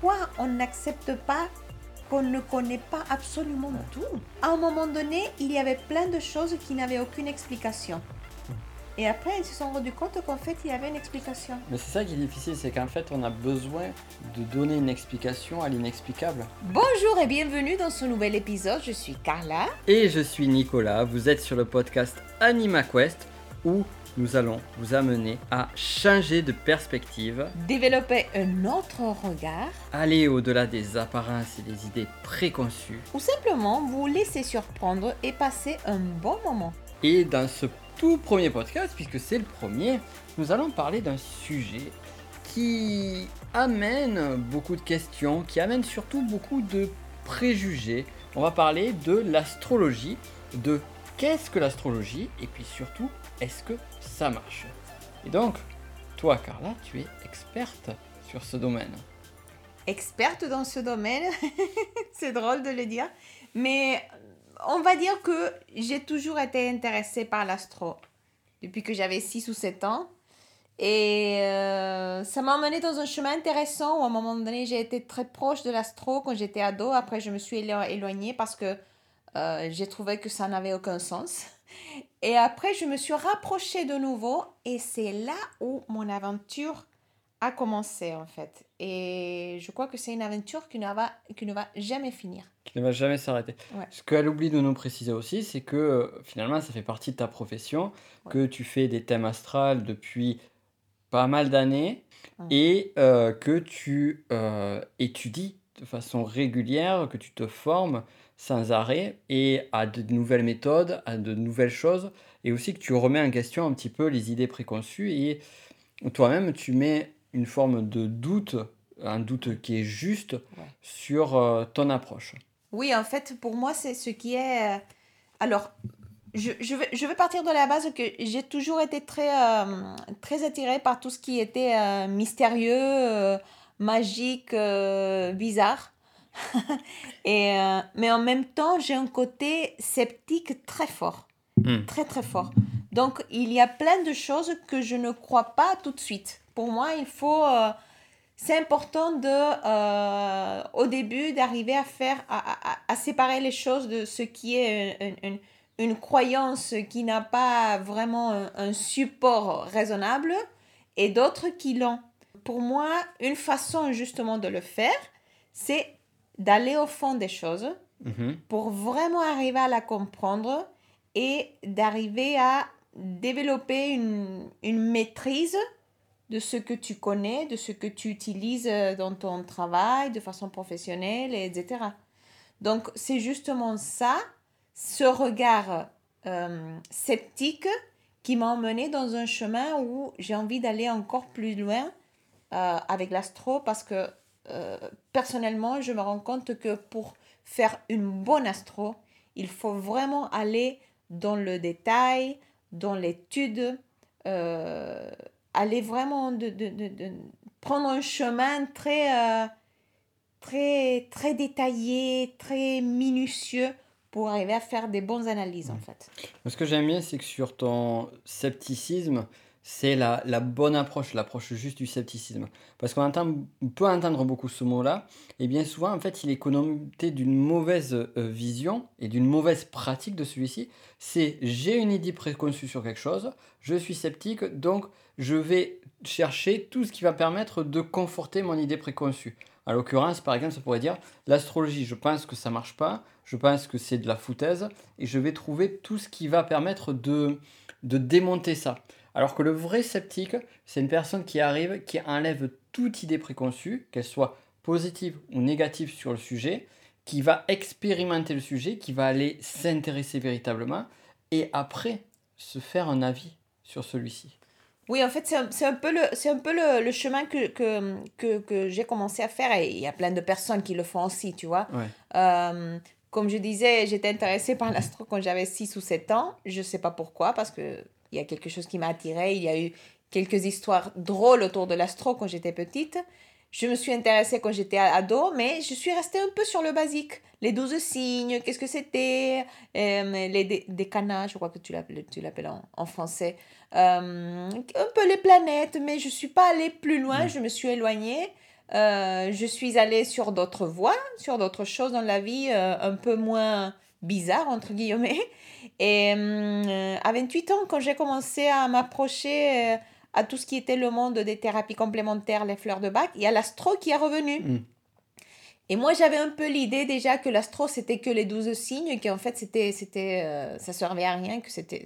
pourquoi on n'accepte pas qu'on ne connaît pas absolument tout? À un moment donné, il y avait plein de choses qui n'avaient aucune explication. Et après, ils se sont rendus compte qu'en fait, il y avait une explication. Mais c'est ça qui est difficile, c'est qu'en fait, on a besoin de donner une explication à l'inexplicable. Bonjour et bienvenue dans ce nouvel épisode. Je suis Carla. Et je suis Nicolas. Vous êtes sur le podcast AnimaQuest où nous allons vous amener à changer de perspective, Développer un autre regard aller au-delà des apparences et des idées préconçues. ou simplement vous laisser surprendre et passer un bon moment. Et dans ce tout premier podcast, puisque c'est le premier, nous allons parler d'un sujet qui amène beaucoup de questions, qui amène surtout beaucoup de préjugés. On va parler de l'astrologie, de qu'est-ce que l'astrologie, et puis surtout, est-ce que ça marche Et donc, toi Carla, tu es experte sur ce domaine. experte dans ce domaine. c'est drôle de le dire. Mais on va dire que j'ai toujours été intéressée par l'astro depuis que j'avais 6 ou 7 ans. Et euh, ça m'a emmené dans un chemin intéressant où à un moment donné j'ai été très proche de l'astro quand j'étais ado. Après je me suis élo- éloignée parce que euh, j'ai trouvé que ça n'avait aucun sens. Et après je me suis rapprochée de nouveau et c'est là où mon aventure a commencé en fait. Et je crois que c'est une aventure qui ne va, qui ne va jamais finir. Qui ne va jamais s'arrêter. Ouais. Ce qu'elle oublie de nous préciser aussi, c'est que euh, finalement, ça fait partie de ta profession, que tu fais des thèmes astrales depuis pas mal d'années et euh, que tu euh, étudies de façon régulière, que tu te formes sans arrêt et à de nouvelles méthodes, à de nouvelles choses, et aussi que tu remets en question un petit peu les idées préconçues et toi-même, tu mets une forme de doute, un doute qui est juste sur euh, ton approche. Oui, en fait, pour moi, c'est ce qui est... euh, Alors, je, je, vais, je partir de la base que j'ai toujours été très, euh, très attirée par tout ce qui était euh, mystérieux, euh, magique, bizarre. Et, euh, mais en même temps, j'ai un côté sceptique très fort. Hmm. Très, très fort. Donc, il y a plein de choses que je ne crois pas tout de suite. Pour moi, il faut... euh, c'est important de, euh, au début, d'arriver à faire, à, à- à séparer les choses de ce qui est une, une- une croyance qui n'a pas vraiment un, un support raisonnable et d'autres qui l'ont. Pour moi, une façon justement de le faire, c'est d'aller au fond des choses Mhm. pour vraiment arriver à la comprendre et d'arriver à développer une, une maîtrise de ce que tu connais, de ce que tu utilises euh, dans ton travail, de façon professionnelle, et etc. Donc, c'est justement ça, ce regard euh, sceptique qui m'a emmené dans un chemin où j'ai envie d'aller encore plus loin euh, avec l'astro parce que euh, personnellement, je me rends compte que pour faire une bonne astro, il faut vraiment aller dans le détail, dans l'étude, euh, aller vraiment de, de, de, de- prendre un chemin très, euh, très, très détaillé, très minutieux pour arriver à faire des bonnes analyses en fait. Ce que j'aime bien, c'est que sur ton scepticisme, c'est la, la bonne approche, l'approche juste du scepticisme. Parce qu'on peut entendre beaucoup ce mot-là, et bien souvent, en fait, il est connoté d'une mauvaise euh, vision et d'une mauvaise pratique de celui-ci. C'est j'ai une idée préconçue sur quelque chose, je suis sceptique, donc je vais chercher tout ce qui va permettre de conforter mon idée préconçue. À l'occurrence, par exemple, ça pourrait dire l'astrologie, je pense que ça marche pas, je pense que c'est de la foutaise, et je vais trouver tout ce qui va permettre de, de démonter ça. Alors que le vrai sceptique, c'est une personne qui arrive, qui enlève toute idée préconçue, qu'elle soit positive ou négative sur le sujet, qui va expérimenter le sujet, qui va aller s'intéresser véritablement, et après se faire un avis sur celui-ci. Oui, en fait, c'est un, peu le, c'est un peu le, le chemin que, que, que, que j'ai commencé à faire et il y a plein de personnes qui le font aussi, tu vois. Ouais. Euh, comme je disais, j'étais intéressée par l'astro quand j'avais 6 ou 7 ans. Je ne sais pas pourquoi, parce qu'il y a quelque chose qui m'a attirée. Il y a eu quelques histoires drôles autour de l'astro quand j'étais petite. Je me suis intéressée quand j'étais ado, mais je suis restée un peu sur le basique. Les 12 signes, qu'est-ce que c'était euh, Les dé- décanats, je crois que tu l'appelles, en, en français. Euh, un peu les planètes, mais je ne suis pas allée plus loin, Mm. je me suis éloignée. euh, je suis allée sur d'autres voies, sur d'autres choses dans la vie un peu moins bizarres, entre guillemets. Et euh, à 28 ans, quand j'ai commencé à m'approcher à tout ce qui était le monde des thérapies complémentaires, les fleurs de bac, il y a l'astro qui est revenu. Mm. Et moi, j'avais un peu l'idée déjà que l'astro, c'était que les 12 signes, qu'en fait, c'était, c'était, ça servait à rien, que c'était,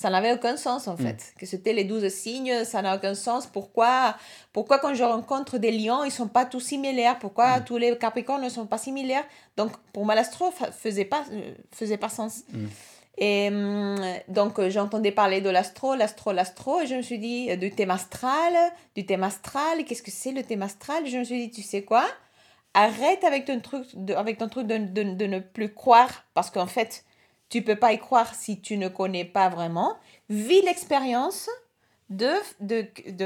ça n'avait aucun sens en fait. Que c'était les douze signes, ça n'a aucun sens. Pourquoi, pourquoi quand je rencontre des lions, ils sont pas tous similaires? Pourquoi tous les capricornes ne sont pas similaires? Donc pour moi, l'astro faisait pas, euh, faisait pas sens. Et hum, donc j'entendais parler de l'astro, l'astro, l'astro, et je me suis dit, euh, du thème astral, du thème astral, qu'est-ce que c'est le thème astral? Je me suis dit, tu sais quoi? Arrête avec ton truc de, avec ton truc de, de, de ne plus croire, parce qu'en fait, tu peux pas y croire si tu ne connais pas vraiment. Vis l'expérience de,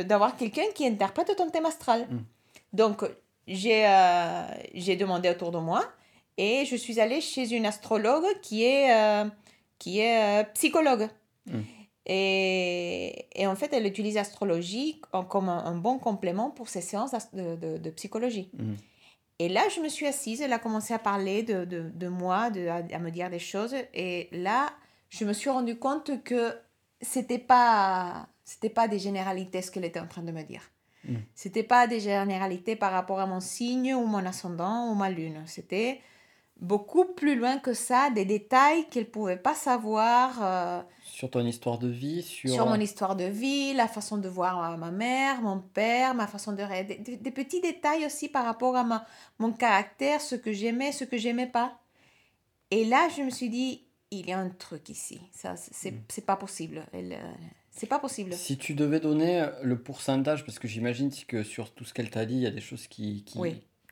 d'avoir quelqu'un qui interprète ton thème astral. Mm. Donc, j'ai, euh, j'ai demandé autour de moi et je suis allée chez une astrologue qui est, euh, qui est euh, psychologue. Mm. Et, et, en fait, elle utilise l'astrologie comme un, bon complément pour ses séances de, de, de psychologie. Mm. Et là, je me suis assise, elle a commencé à parler de, de, moi, de, à, me dire des choses. Et là, je me suis rendu compte que c'était pas c'était pas des généralités ce qu'elle était en train de me dire. Mm. C'était pas des généralités par rapport à mon signe ou mon ascendant ou ma lune. C'était beaucoup plus loin que ça, des détails qu'elle pouvait pas savoir. Euh, sur ton histoire de vie Sur, sur mon histoire de vie, la façon de voir ma mère, mon père, ma façon de... Des, des, petits détails aussi par rapport à ma, mon caractère, ce que j'aimais, ce que j'aimais pas. Et là, je me suis dit, il y a un truc ici. Ça, c'est mm. pas possible. Elle, euh, c'est pas possible. Si tu devais donner le pourcentage, parce que j'imagine que sur tout ce qu'elle t'a dit, il y a des choses qui, qui,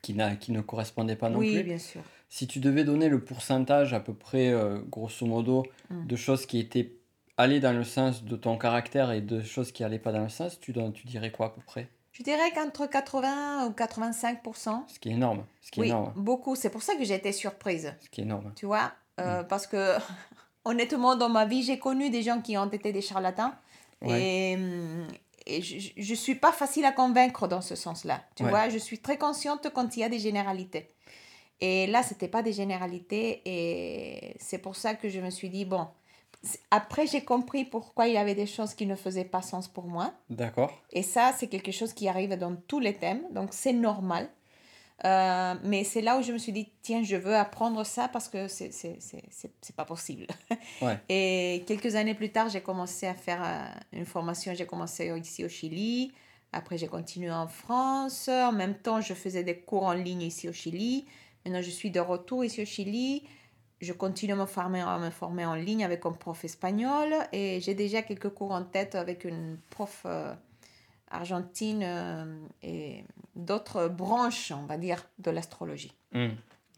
qui, qui ne correspondaient pas non plus. Oui, bien sûr. Si tu devais donner le pourcentage à peu près, euh, grosso modo, mm. de choses qui étaient aller dans le sens de ton caractère et de choses qui n'allaient pas dans le sens, tu, tu dirais quoi à peu près? Je dirais qu'entre 80 ou 85%. Ce qui est énorme. Ce qui oui, est énorme. beaucoup. C'est pour ça que j'ai été surprise. Ce qui est énorme. Tu vois euh, mm. Parce que, honnêtement, dans ma vie, j'ai connu des gens qui ont été des charlatans. Et, mm, et je ne suis pas facile à convaincre dans ce sens-là. Tu vois, je suis très consciente quand il y a des généralités. Et là, ce n'était pas des généralités. Et c'est pour ça que je me suis dit, bon, après, j'ai compris pourquoi il y avait des choses qui ne faisaient pas sens pour moi. D'accord. Et ça, c'est quelque chose qui arrive dans tous les thèmes, donc c'est normal. Euh, mais c'est là où je me suis dit, tiens, je veux apprendre ça parce que c'est, c'est, c'est, c'est pas possible. Ouais. Et quelques années plus tard, j'ai commencé à faire euh, une formation. J'ai commencé ici au Chili. Après, j'ai continué en France. En même temps, je faisais des cours en ligne ici au Chili. Maintenant, je suis de retour ici au Chili je continue à me former, à me former en ligne avec un prof espagnol et j'ai déjà quelques cours en tête avec une prof euh, argentine euh, et d'autres branches, on va dire, de l'astrologie. Hmm.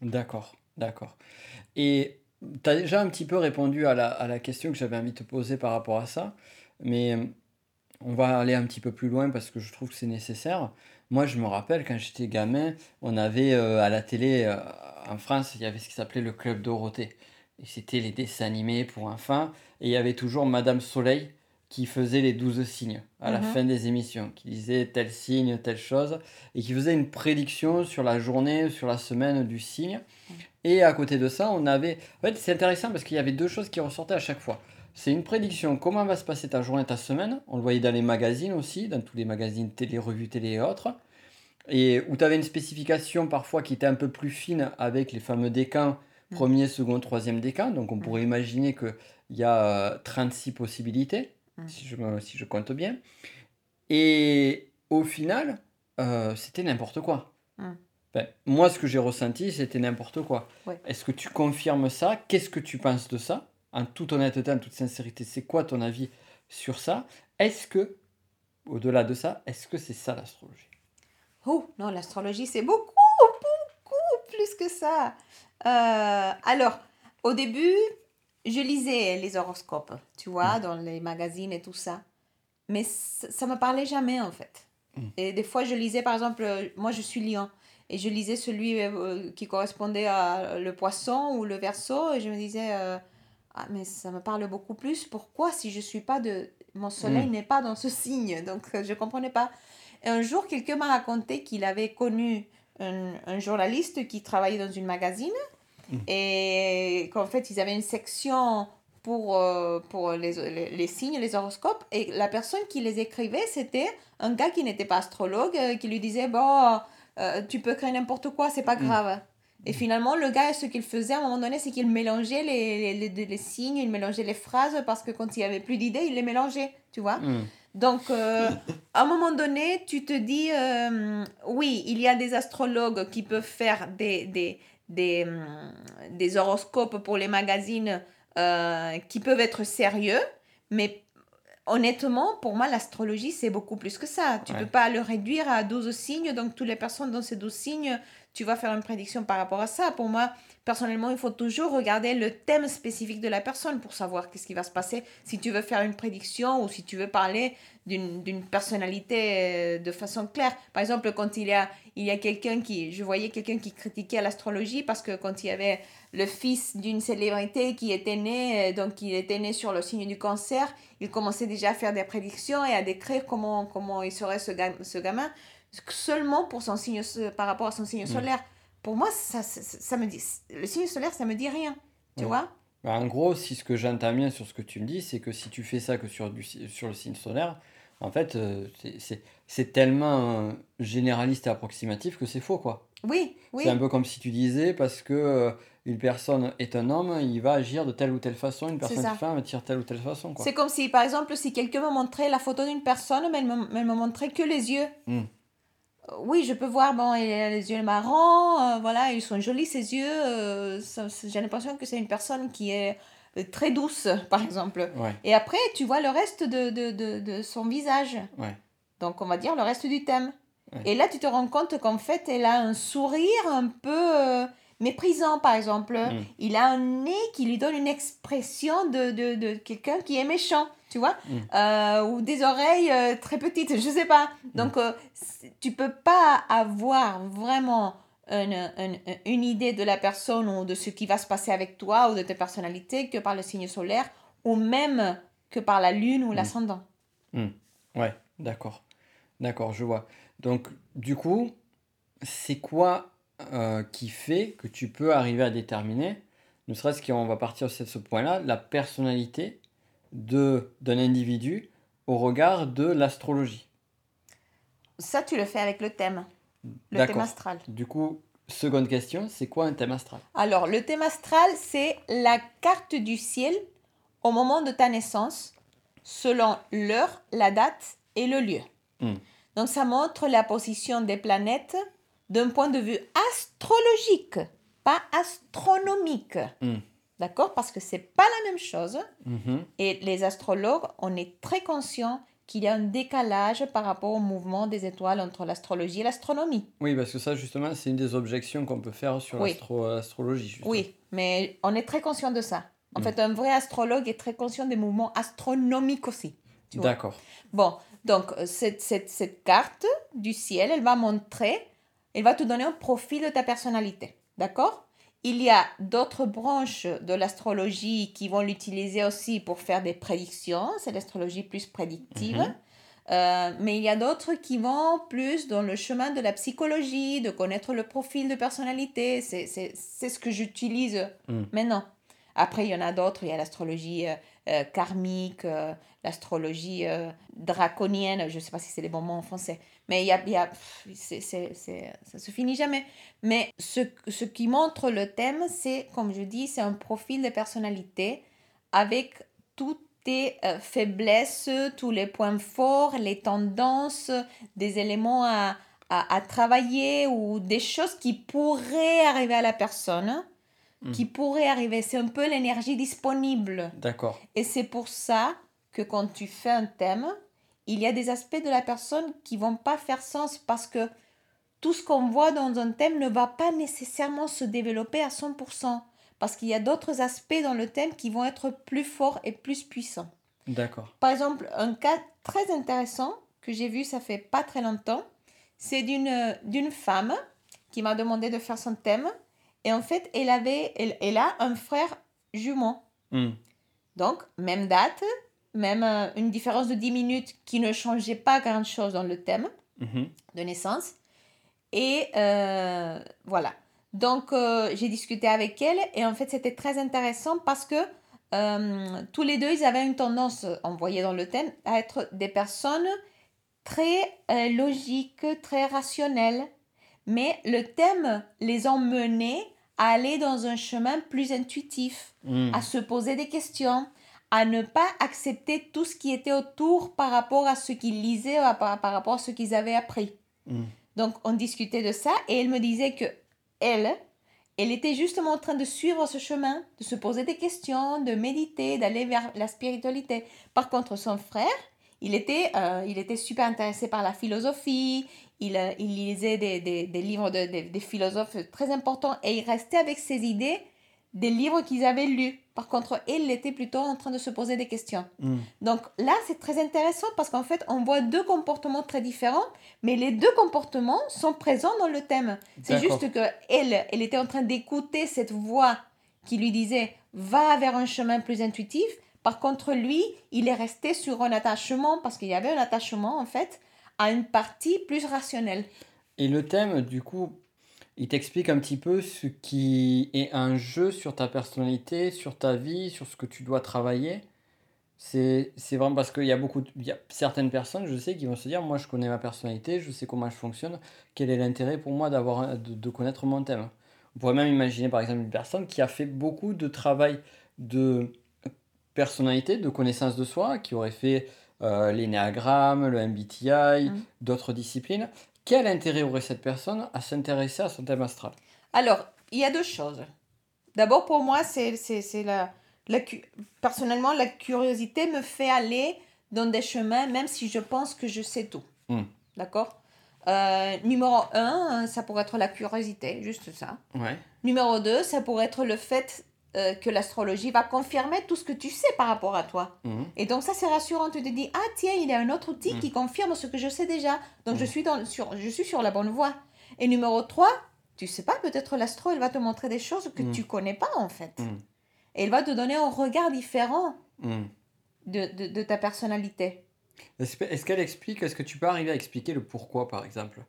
D'accord, d'accord. Et tu as déjà un petit peu répondu à la, à la question que j'avais envie de te poser par rapport à ça, mais euh, on va aller un petit peu plus loin parce que je trouve que c'est nécessaire. Moi, je me rappelle quand j'étais gamin, on avait à la télé en France, il y avait ce qui s'appelait le Club Dorothée. Et c'était les dessins animés pour enfants. Et il y avait toujours Madame Soleil qui faisait les douze signes à la mhm. fin des émissions, qui disait tel signe, telle chose, et qui faisait une prédiction sur la journée, sur la semaine du signe. Et à côté de ça, on avait... En fait, c'est intéressant parce qu'il y avait deux choses qui ressortaient à chaque fois. C'est une prédiction, comment va se passer ta journée, ta semaine? On le voyait dans les magazines aussi, dans tous les magazines télé, revues télé et autres et où tu avais une spécification parfois qui était un peu plus fine avec les fameux décans, mm. premier, second, troisième décan. Donc on mm. pourrait imaginer qu'il y a 36 euh, possibilités, mm. si, je si je compte bien. Et au final, euh, c'était n'importe quoi. Ben, moi, ce que j'ai ressenti, c'était n'importe quoi. Est-ce que tu confirmes ça? Qu'est-ce que tu penses de ça? En toute honnêteté, en toute sincérité, c'est quoi ton avis sur ça? Est-ce que, au-delà de ça, est-ce que c'est ça l'astrologie? Oh, non, l'astrologie, c'est beaucoup, beaucoup plus que ça. Euh, alors, au début, je lisais les horoscopes, tu vois, mm. dans les magazines et tout ça. Mais ça ne me parlait jamais, en fait. Mm. Et des fois, je lisais, par exemple, moi, je suis lion. Et je lisais celui euh, qui correspondait à le poisson ou le verso. Et je me disais, euh, ah, mais ça me parle beaucoup plus. Pourquoi, si je suis pas de... Mon soleil mm. n'est pas dans ce signe? Donc, je ne comprenais pas. Et un jour, quelqu'un m'a raconté qu'il avait connu un, un journaliste qui travaillait dans une magazine Mm. et qu'en fait, ils avaient une section pour, euh, pour les, les, les signes, les horoscopes. Et la personne qui les écrivait, c'était un gars qui n'était pas astrologue, euh, qui lui disait, bon, euh, tu peux créer n'importe quoi, c'est pas Mm. grave. Et finalement, le gars, ce qu'il faisait à un moment donné, c'est qu'il mélangeait les, les, les, les signes, il mélangeait les phrases, parce que quand il n'y avait plus d'idées, il les mélangeait, tu vois. Hmm. Donc, euh, à un moment donné, tu te dis, euh, oui, il y a des astrologues qui peuvent faire des, des, des, hum, des horoscopes pour les magazines euh, qui peuvent être sérieux, mais honnêtement, pour moi, l'astrologie, c'est beaucoup plus que ça. Tu ne Ouais. peux pas le réduire à 12 signes, donc toutes les personnes dans ces 12 signes, tu vas faire une prédiction par rapport à ça. Pour moi, personnellement, il faut toujours regarder le thème spécifique de la personne pour savoir qu'est-ce qui va se passer. Si tu veux faire une prédiction ou si tu veux parler d'une personnalité euh, de façon claire. Par exemple, quand il y a, il y a quelqu'un qui... Je voyais quelqu'un qui critiquait l'astrologie parce que quand il y avait le fils d'une célébrité qui était né, euh, donc il était né sur le signe du cancer, il commençait déjà à faire des prédictions et à décrire comment, comment il serait ce, ce gamin seulement pour son signe, par rapport à son signe solaire. Pour moi, ça, ça, ça me dit... Le signe solaire, ça me dit rien. Tu Ouais. vois? Bah, en gros, si ce que j'entends bien sur ce que tu me dis, c'est que si tu fais ça que sur, du, sur le signe solaire, en fait, euh, c'est- tellement généraliste et approximatif que c'est faux, quoi. Oui, oui. C'est un peu comme si tu disais, parce que euh, une personne est un homme, il va agir de telle ou telle façon, une personne est une femme de telle ou telle façon, quoi. C'est comme si, par exemple, si quelqu'un me montrait la photo d'une personne, mais elle me, elle me montrait que les yeux. Hmm. Euh, Oui, je peux voir, bon, il a les yeux marrons, euh, voilà, ils sont jolis ses yeux. euh, J'ai l'impression que c'est une personne qui est très douce, par exemple. Ouais, Et après, tu vois le reste de, de, de, de son visage. ouais, Donc, on va dire le reste du thème. Ouais. Et là, tu te rends compte qu'en fait, elle a un sourire un peu euh, méprisant, par exemple. Mm. Il a un nez qui lui donne une expression de, de, de quelqu'un qui est méchant, tu vois Mm. Euh, Ou des oreilles euh, très petites, je sais pas. Donc, euh, c'est- tu peux pas avoir vraiment une, une, une idée de la personne ou de ce qui va se passer avec toi ou de ta personnalité que par le signe solaire ou même que par la lune ou l'ascendant. ouais, d'accord. D'accord, je vois. Donc, du coup, c'est quoi euh, qui fait que tu peux arriver à déterminer, ne serait-ce qu'on va partir sur ce point-là, la personnalité d'un individu au regard de l'astrologie? Ça, tu le fais avec le thème, le thème astral. Du coup, seconde question, c'est quoi un thème astral? Alors, le thème astral, c'est la carte du ciel au moment de ta naissance, selon l'heure, la date et le lieu. Hmm. Donc, ça montre la position des planètes d'un point de vue astrologique, pas astronomique. Hmm. D'accord? Parce que c'est pas la même chose. Mhm. Et les astrologues, on est très conscient qu'il y a un décalage par rapport au mouvement des étoiles entre l'astrologie et l'astronomie. Oui, parce que ça, justement, c'est une des objections qu'on peut faire sur Oui. l'astro- l'astrologie. Oui, mais on est très conscient de ça. En Mm. fait, un vrai astrologue est très conscient des mouvements astronomiques aussi. D'accord. Bon, donc euh, cette, cette, cette carte du ciel, elle va montrer, elle va te donner un profil de ta personnalité. D'accord? Il y a d'autres branches de l'astrologie qui vont l'utiliser aussi pour faire des prédictions. C'est l'astrologie plus prédictive. Mhm. Euh, mais il y a d'autres qui vont plus dans le chemin de la psychologie, de connaître le profil de personnalité. C'est ce que j'utilise Mm. maintenant. Après, il y en a d'autres. Il y a l'astrologie euh, euh, karmique, euh, l'astrologie draconienne. Je ne sais pas si c'est les bons mots en français. Mais il y a, y a, ça se finit jamais. Mais ce, ce qui montre le thème, c'est, comme je dis, c'est un profil de personnalité avec toutes tes euh, faiblesses, tous les points forts, les tendances, des éléments à, à, à travailler ou des choses qui pourraient arriver à la personne, Mm. qui pourraient arriver. C'est un peu l'énergie disponible. D'accord. Et c'est pour ça que quand tu fais un thème, il y a des aspects de la personne qui vont pas faire sens parce que tout ce qu'on voit dans un thème ne va pas nécessairement se développer à 100%. Parce qu'il y a d'autres aspects dans le thème qui vont être plus forts et plus puissants. D'accord. Par exemple, un cas très intéressant que j'ai vu ça fait pas très longtemps, c'est d'une d'une femme qui m'a demandé de faire son thème. Et en fait, elle, avait, elle, elle a un frère jumeau. Hmm. Donc, même date, même euh, une différence de 10 minutes qui ne changeait pas grand-chose dans le thème. Mhm. de naissance. Et euh, voilà. Donc, euh, j'ai discuté avec elle et en fait, c'était très intéressant parce que tous les deux, ils avaient une tendance, on voyait dans le thème, à être des personnes très logiques, très rationnelles. Mais le thème les emmenait à aller dans un chemin plus intuitif, Mm. à se poser des questions, à ne pas accepter tout ce qui était autour par rapport à ce qu'ils lisaient, par, par rapport à ce qu'ils avaient appris. Mm. Donc, on discutait de ça et elle me disait que elle, elle était justement en train de suivre ce chemin, de se poser des questions, de méditer, d'aller vers la spiritualité. Par contre, son frère, il était, euh, il était super intéressé par la philosophie, il, euh, il lisait des, des, des livres de, des- des philosophes très importants et il restait avec ses idées des livres qu'ils avaient lus. Par contre, elle était plutôt en train de se poser des questions. Mm. Donc là, c'est très intéressant parce qu'en fait, on voit deux comportements très différents, mais les deux comportements sont présents dans le thème. C'est juste que elle, elle était en train d'écouter cette voix qui lui disait va vers un chemin plus intuitif. Par contre, lui, il est resté sur un attachement parce qu'il y avait un attachement en fait à une partie plus rationnelle. Et le thème, du coup, il t'explique un petit peu ce qui est un jeu sur ta personnalité, sur ta vie, sur ce que tu dois travailler. C'est, vraiment parce qu'il y a beaucoup, de- y a certaines personnes, je sais, qui vont se dire, moi je connais ma personnalité, je sais comment je fonctionne, quel est l'intérêt pour moi d'avoir, de, de connaître mon thème? On pourrait même imaginer par exemple une personne qui a fait beaucoup de travail de personnalité, de connaissance de soi, qui aurait fait euh, l'énéagramme, le MBTI, Mhm. d'autres disciplines. Quel intérêt aurait cette personne à s'intéresser à son thème astral? Alors, il y a deux choses. D'abord, pour moi, c'est c'est- c'est la, la personnellement, la curiosité me fait aller dans des chemins, même si je pense que je sais tout. Hmm. D'accord? Euh, Numéro un, ça pourrait être la curiosité, juste ça. Ouais. Numéro 2, ça pourrait être le fait euh, que l'astrologie va confirmer tout ce que tu sais par rapport à toi. Mhm. Et donc ça, c'est rassurant. Tu te dis, ah tiens, il y a un autre outil Mm. qui confirme ce que je sais déjà. Donc je, Mm. suis dans, sur, je suis sur la bonne voie. Et numéro 3, tu sais pas, peut-être l'astro, elle va te montrer des choses que tu connais pas en fait. Et elle va te donner un regard différent Mhm. de, de, de ta personnalité. Est-ce qu'elle explique, est-ce que tu peux arriver à expliquer le pourquoi, par exemple?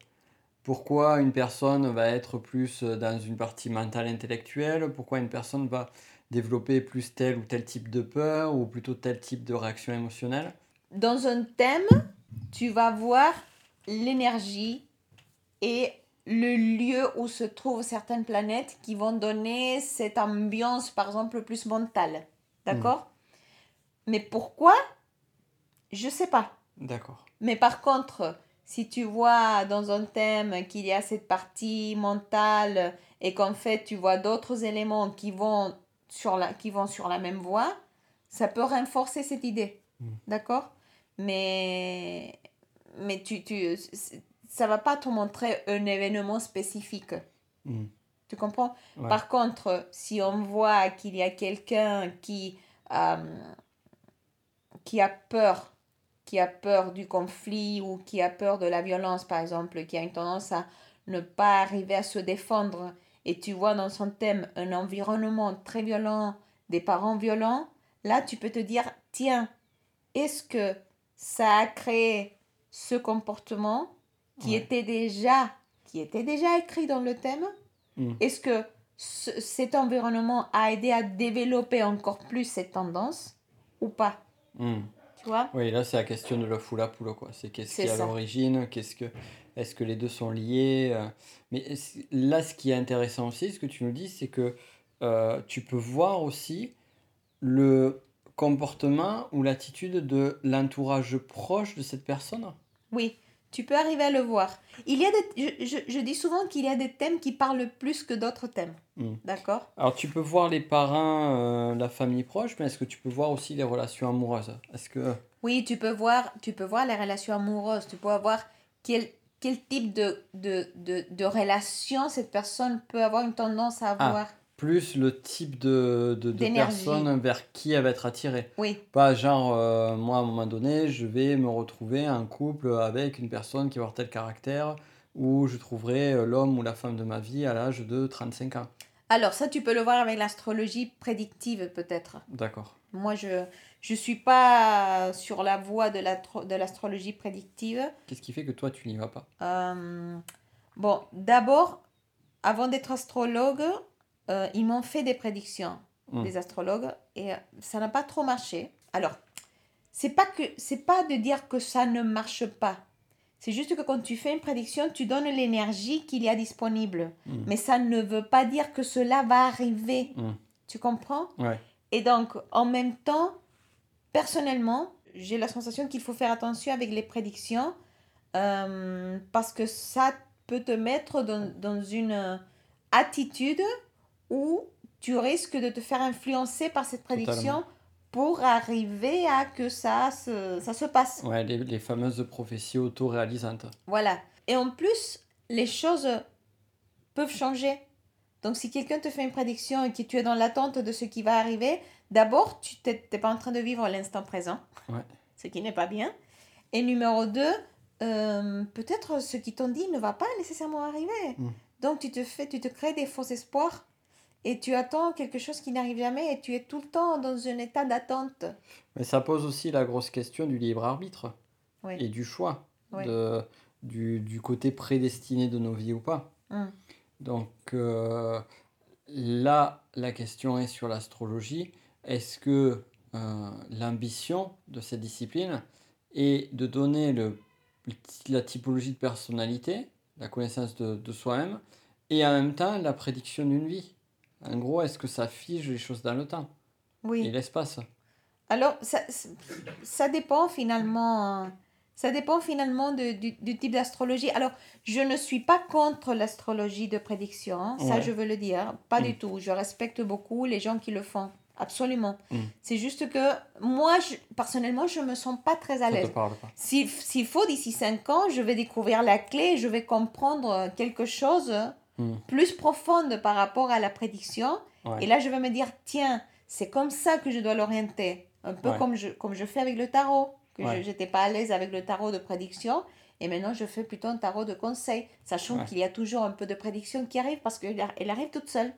Pourquoi une personne va être plus euh, dans une partie mentale intellectuelle? Pourquoi une personne va développer plus tel ou tel type de peur ou plutôt tel type de réaction émotionnelle? Dans un thème, tu vas voir l'énergie et le lieu où se trouvent certaines planètes qui vont donner cette ambiance, par exemple, plus mentale. D'accord? Mais pourquoi? Je sais pas. D'accord. Mais par contre, si tu vois dans un thème qu'il y a cette partie mentale et qu'en fait tu vois d'autres éléments qui vont sur la, qui vont sur la même voie, ça peut renforcer cette idée. Mm. D'accord? Mais, mais tu, tu, ça va pas te montrer un événement spécifique. Mhm. Tu comprends? Ouais. Par contre, si on voit qu'il y a quelqu'un qui, euh, qui a peur, qui a peur du conflit ou qui a peur de la violence, par exemple, qui a une tendance à ne pas arriver à se défendre, et tu vois dans son thème un environnement très violent, des parents violents, là, tu peux te dire, tiens, est-ce que ça a créé ce comportement qui Ouais. était déjà qui était déjà écrit dans le thème? Mm. est-ce que ce- cet environnement a aidé à développer encore plus cette tendance ou pas? Mhm. Tu vois Oui, là, c'est la question de l'œuf ou la poule, quoi. C'est qu'est-ce qui est à l'origine, qu'est-ce que, est-ce que les deux sont liés euh, Mais là, ce qui est intéressant aussi, ce que tu nous dis, c'est que euh, tu peux voir aussi le comportement ou l'attitude de l'entourage proche de cette personne? Oui, tu peux arriver à le voir. Il y a des, je, je- je dis souvent qu'il y a des thèmes qui parlent plus que d'autres thèmes. Mm. D'accord? Alors, tu peux voir les parents, euh, la famille proche, mais est-ce que tu peux voir aussi les relations amoureuses? Est-ce que... Oui, tu peux voir, tu peux voir les relations amoureuses. Tu peux voir quel, quel type de, de, de, de relation cette personne peut avoir une tendance à avoir. Plus le type de, de, de personne vers qui elle va être attirée. Oui, Pas genre, euh, moi à un moment donné, je vais me retrouver en couple avec une personne qui va avoir tel caractère, ou je trouverai euh, l'homme ou la femme de ma vie à l'âge de 35 ans. Alors, ça, tu peux le voir avec l'astrologie prédictive, peut-être. D'accord. Moi, je je suis pas sur la voie de l'astro- de l'astrologie prédictive. Qu'est-ce qui fait que toi, tu n'y vas pas? Euh, bon, d'abord, avant d'être astrologue, euh, ils m'ont fait des prédictions, Hmm. des astrologues, et euh, ça n'a pas trop marché. Alors, c'est pas que c'est pas de dire que ça ne marche pas. C'est juste que quand tu fais une prédiction, tu donnes l'énergie qu'il y a disponible. Hmm. Mais ça ne veut pas dire que cela va arriver. Hmm. Tu comprends? Ouais. Et donc, en même temps, personnellement, j'ai la sensation qu'il faut faire attention avec les prédictions euh, parce que ça peut te mettre dans, dans une attitude où tu risques de te faire influencer par cette prédiction Totalement. pour arriver à que ça se, ça se passe. Ouais, les, les fameuses prophéties autoréalisantes. Voilà. Et en plus, les choses peuvent changer. Donc, si quelqu'un te fait une prédiction et que tu es dans l'attente de ce qui va arriver, d'abord, tu n'es pas en train de vivre l'instant présent, Ouais. ce qui n'est pas bien. Et numéro deux, euh, peut-être ce qui t'ont dit ne va pas nécessairement arriver. Mm. Donc, tu te, fais, tu te crées des faux espoirs et tu attends quelque chose qui n'arrive jamais et tu es tout le temps dans un état d'attente. Mais ça pose aussi la grosse question du libre arbitre Oui. et du choix, de, du, du côté prédestiné de nos vies ou pas. Mm. Donc euh, là, la question est sur l'astrologie. Est-ce que euh, l'ambition de cette discipline est de donner le, la typologie de personnalité, la connaissance de, de soi-même, et en même temps la prédiction d'une vie? En gros, est-ce que ça fige les choses dans le temps? Oui. et l'espace Alors, ça, ça dépend finalement. Ça dépend finalement de- du, du type d'astrologie. Alors, je ne suis pas contre l'astrologie de prédiction, hein, ça je veux le dire, pas Mm. du tout. Je respecte beaucoup les gens qui le font, absolument. Mm. C'est juste que moi, je- personnellement, je me sens pas très à l'aise. parle pas S'il s'il faut, d'ici 5 ans, je vais découvrir la clé, je vais comprendre quelque chose Mm. plus profonde par rapport à la prédiction. Ouais. Et là, je vais me dire, tiens, c'est comme ça que je dois l'orienter. Un peu Ouais. comme, je, comme je fais avec le tarot. Que Ouais. je n'étais pas à l'aise avec le tarot de prédiction. Et maintenant, je fais plutôt un tarot de conseil. Sachant qu'il y a toujours un peu de prédiction qui arrive parce qu'elle ar- elle arrive toute seule.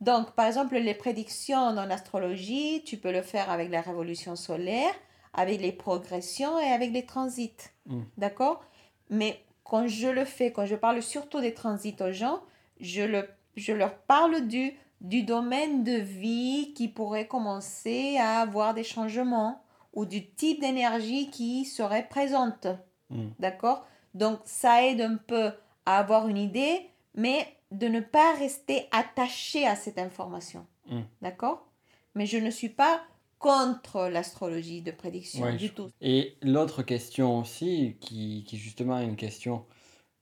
Donc, par exemple, les prédictions dans l'astrologie, tu peux le faire avec la révolution solaire, avec les progressions et avec les transits. Mm. D'accord? Mais quand je le fais, quand je parle surtout des transits aux gens, je, le, je leur parle du, du domaine de vie qui pourrait commencer à avoir des changements ou du type d'énergie qui serait présente. Mm. D'accord? Donc, ça aide un peu à avoir une idée, mais de ne pas rester attaché à cette information. Mm. D'accord? Mais je ne suis pas contre l'astrologie de prédiction Ouais, du tout. Et l'autre question aussi, qui, qui justement est une question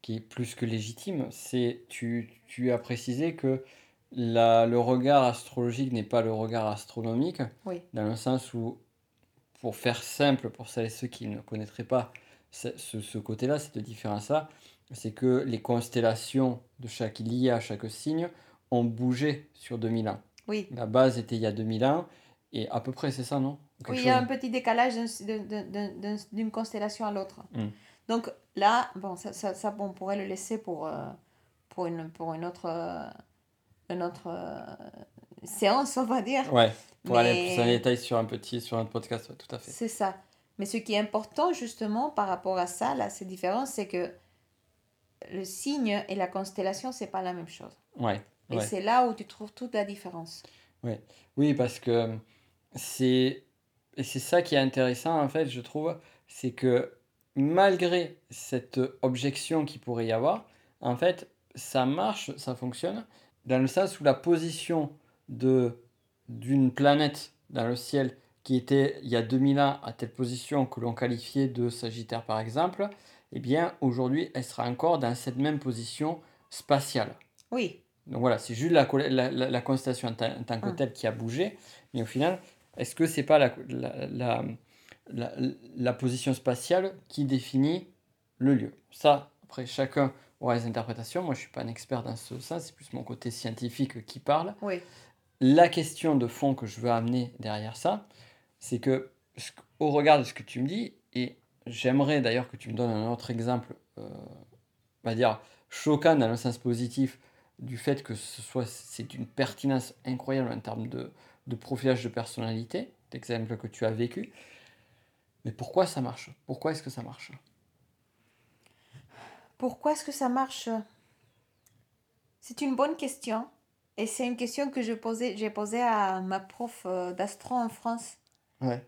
qui est plus que légitime, c'est tu, tu as précisé que la, le regard astrologique n'est pas le regard astronomique, Oui. dans le sens où, pour faire simple, pour celles et ceux qui ne connaîtraient pas ce, ce, côté-là, cette différence-là, c'est que les constellations de chaque lié à chaque signe ont bougé sur 2000 ans. Oui. La base était il y a 2000 ans, et à peu près c'est ça, non? Quelque Oui, il y a un petit décalage d'un- d'un- d'un- d'un- d'une constellation à l'autre. Mm. Donc là, bon, ça, ça, ça, on pourrait le laisser pour, euh, pour, une, pour une autre, euh, une autre euh, séance, on va dire. Ouais, pour aller plus en détail sur un petit, sur un podcast, ouais, tout à fait. C'est ça. Mais ce qui est important, justement, par rapport à ça, là, c'est différent, c'est que le signe et la constellation, c'est pas la même chose. Ouais, Et ouais. c'est là où tu trouves toute la différence. Oui, parce que c'est et c'est ça qui est intéressant en fait, je trouve, c'est que malgré cette objection qui pourrait y avoir, en fait, ça marche, ça fonctionne dans le sens où la position de d'une planète dans le ciel qui était il y a 2000 ans à telle position que l'on qualifiait de Sagittaire par exemple, eh bien aujourd'hui, elle sera encore dans cette même position spatiale. Oui, Donc voilà, c'est juste la, la, la- la constellation en, tant- que Mm. telle qui a bougé. Mais au final, est-ce que c'est pas la, la, la, position spatiale qui définit le lieu? Ça, après, chacun aura les interprétations. Moi, je suis pas un expert dans ce sens, c'est plus mon côté scientifique qui parle. oui, La question de fond que je veux amener derrière ça, c'est que, au regard de ce que tu me dis, et j'aimerais d'ailleurs que tu me donnes un autre exemple, euh, on va dire, choquant dans le sens positif, du fait que ce soit c'est une pertinence incroyable en termes de, de profilage de personnalité, d'exemple que tu as vécu. Mais pourquoi ça marche? Pourquoi est-ce que ça marche? Pourquoi est-ce que ça marche? C'est une bonne question. Et c'est une question que je posais, j'ai posée à ma prof euh, d'astro en France. Ouais.